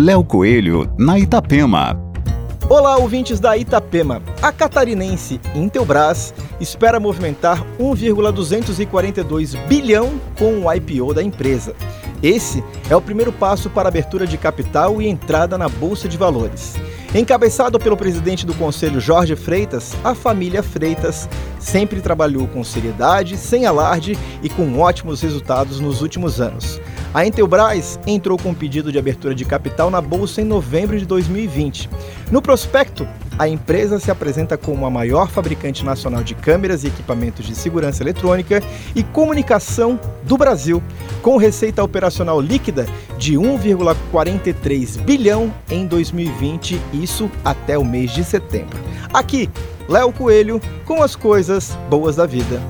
Léo Coelho, na Itapema. Olá, ouvintes da Itapema. A catarinense Intelbras espera movimentar 1,242 bilhão com o IPO da empresa. Esse é o primeiro passo para abertura de capital e entrada na Bolsa de Valores. Encabeçado pelo presidente do conselho Jorge Freitas, a família Freitas sempre trabalhou com seriedade, sem alarde e com ótimos resultados nos últimos anos. A Intelbras entrou com um pedido de abertura de capital na bolsa em novembro de 2020. No prospecto, a empresa se apresenta como a maior fabricante nacional de câmeras e equipamentos de segurança eletrônica e comunicação do Brasil, com receita operacional líquida de 1,43 bilhão em 2020, isso até o mês de setembro. Aqui, Léo Coelho com as coisas boas da vida.